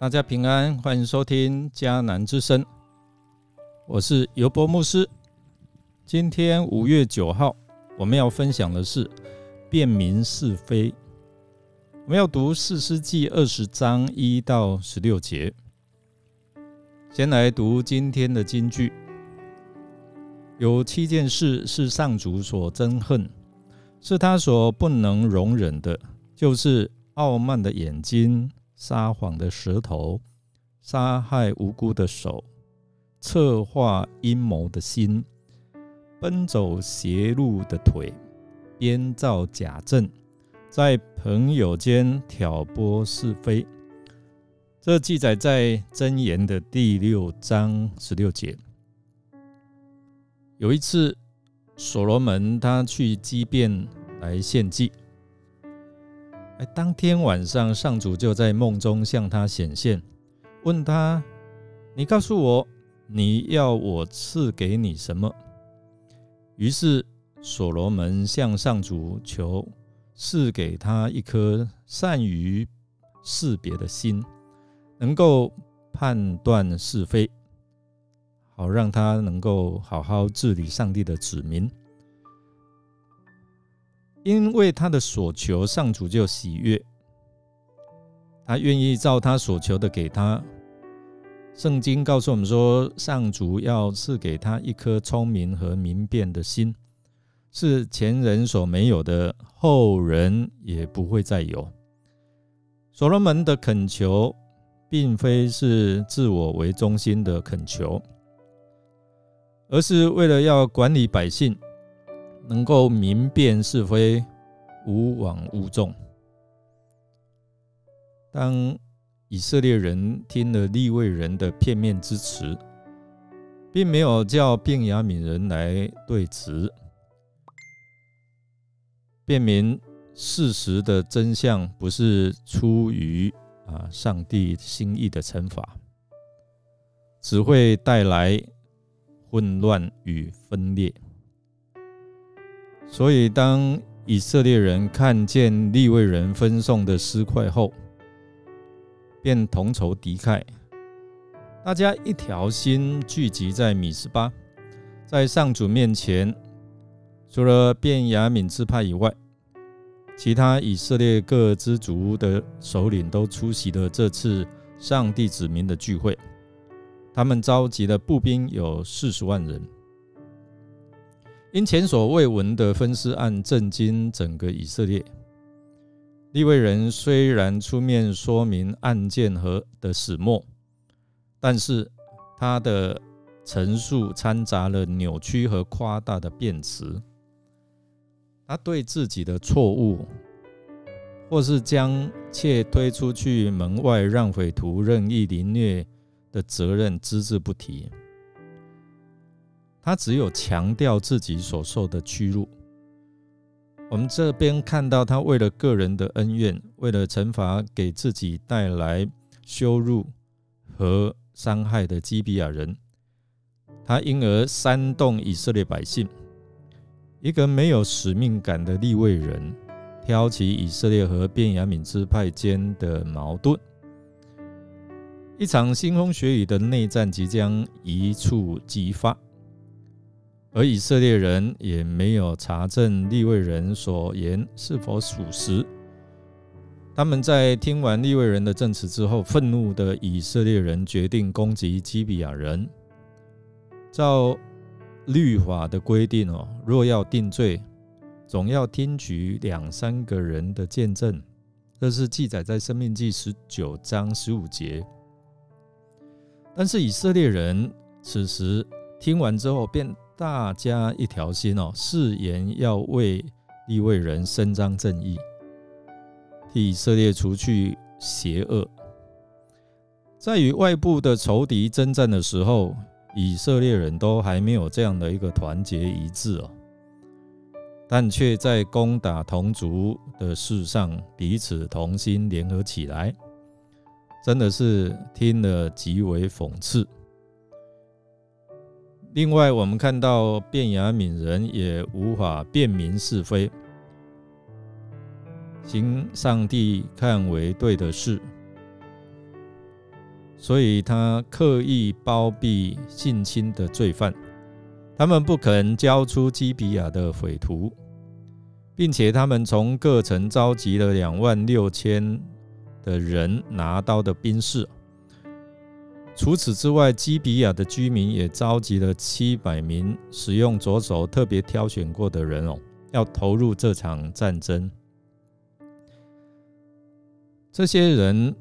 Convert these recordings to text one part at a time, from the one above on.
大家平安，欢迎收听迦南之声，我是尤伯牧师。今天五月九号，我们要分享的是辨明是非。我们要读四世纪二十章一到十六节。先来读今天的金句：有七件事是上主所憎恨，是他所不能容忍的，就是傲慢的眼睛。撒谎的舌头，杀害无辜的手，策划阴谋的心，奔走邪路的腿，编造假证，在朋友间挑拨是非。这记载在箴言的第六章十六节。有一次，所罗门他去畸变来献祭。哎当天晚上，上主就在梦中向他显现，问他：“你告诉我，你要我赐给你什么？”于是所罗门向上主求赐给他一颗善于识别的心，能够判断是非，好让他能够好好治理上帝的子民。因为他的所求，上主就喜悦，他愿意照他所求的给他。圣经告诉我们说，上主要赐给他一颗聪明和明辨的心，是前人所没有的，后人也不会再有。所罗门的恳求，并非是自我为中心的恳求，而是为了要管理百姓。能够明辨是非，无往无纵。当以色列人听了利未人的片面之词，并没有叫便雅悯人来对质，辨明事实的真相，不是出于啊上帝心意的惩罚，只会带来混乱与分裂。所以，当以色列人看见利未人分送的尸块后，便同仇敌忾。大家一条心聚集在米斯巴，在上主面前，除了便雅悯支派以外，其他以色列各支族的首领都出席了这次上帝子民的聚会。他们召集的步兵有四十万人。因前所未闻的分尸案震惊整个以色列，利未人虽然出面说明案件和的始末，但是他的陈述掺杂了扭曲和夸大的辩词。他对自己的错误，或是将妾推出去门外让匪徒任意凌虐的责任只字不提。他只有强调自己所受的屈辱。我们这边看到他为了个人的恩怨，为了惩罚给自己带来羞辱和伤害的基比亚人，他因而煽动以色列百姓。一个没有使命感的立位人，挑起以色列和便雅悯支派间的矛盾，一场腥风血雨的内战即将一触即发。而以色列人也没有查证利未人所言是否属实。他们在听完利未人的证词之后，愤怒的以色列人决定攻击基比亚人。照律法的规定哦，若要定罪，总要听取两三个人的见证。这是记载在《生命记》十九章十五节。但是以色列人此时听完之后，便大家一条心哦，誓言要为利未人伸张正义，替以色列除去邪恶。在与外部的仇敌征战的时候，以色列人都还没有这样的一个团结一致哦，但却在攻打同族的事上彼此同心联合起来，真的是听了极为讽刺。另外，我们看到便雅悯人也无法辨明是非，行上帝看为对的事。所以他刻意包庇性侵的罪犯。他们不肯交出基比亚的匪徒，并且他们从各城召集了两万六千的人拿刀的兵士。除此之外，基比亚的居民也召集了七百名使用左手特别挑选过的人哦，要投入这场战争。这些人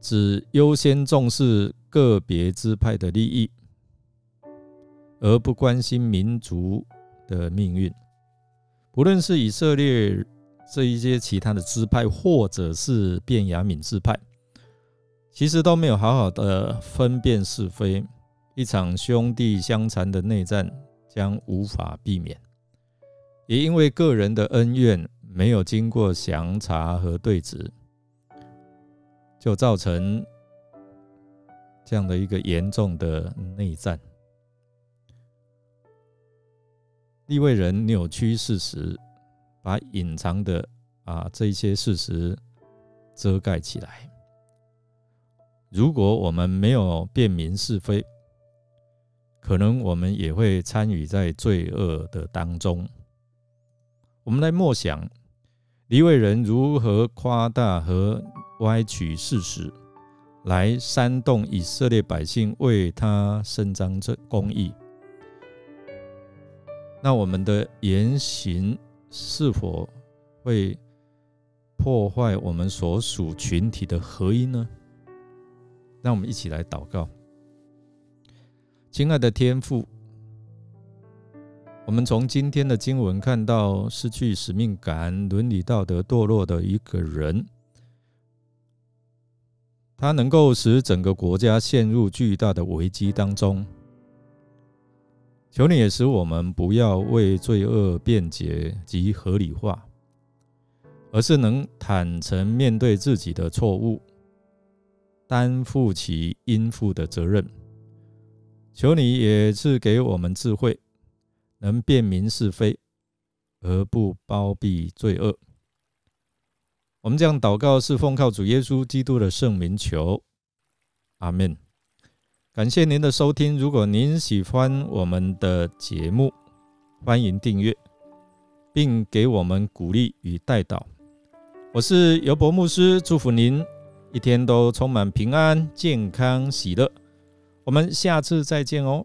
只优先重视个别支派的利益。而不关心民族的命运，不论是以色列这一些其他的支派，或者是便雅悯支派，其实都没有好好的分辨是非，一场兄弟相残的内战将无法避免。也因为个人的恩怨没有经过详查和对质，就造成这样的一个严重的内战。立位人扭曲事实，把隐藏的啊这些事实遮盖起来。如果我们没有辨明是非，可能我们也会参与在罪恶的当中。我们来默想立位人如何夸大和歪曲事实，来煽动以色列百姓为他伸张这公义。那我们的言行是否会破坏我们所属群体的合一呢？让我们一起来祷告，亲爱的天父，我们从今天的经文看到，失去使命感、伦理道德堕落的一个人，他能够使整个国家陷入巨大的危机当中。求你也使我们不要为罪恶辩解及合理化，而是能坦诚面对自己的错误，担负起应负的责任。求你也是给我们智慧，能辨明是非，而不包庇罪恶。我们这样祷告，是奉靠主耶稣基督的圣名求，阿门。感谢您的收听。如果您喜欢我们的节目，欢迎订阅，并给我们鼓励与带导。我是尤博牧师，祝福您一天都充满平安、健康、喜乐。我们下次再见哦。